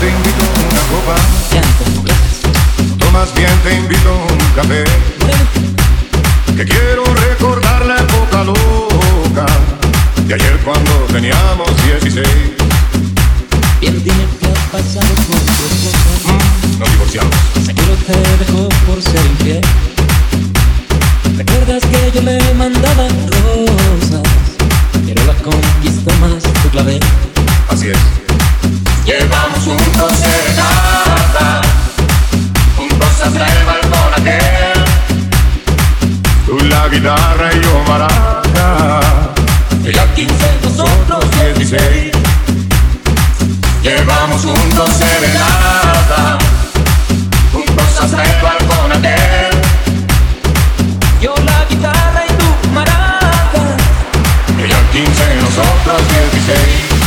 copa. Tomas bien, te invito a un café. Que quiero recordar la época loca de ayer cuando teníamos 16. Bien, dime qué ha pasado con tu esposa. Mm, nos divorciamos. Seguro te dejó por ser infiel. ¿Recuerdas que yo le mandaba rosas? Pero la conquista más tu clave. Así es. Llevamos juntos serenata, juntos hasta el balcón aquel. Tú la guitarra y yo maraca. Ella 15, nosotros 16. Llevamos juntos serenata, juntos hasta el balcón aquel. Yo la guitarra y tú maraca. Ella 15, nosotros 16.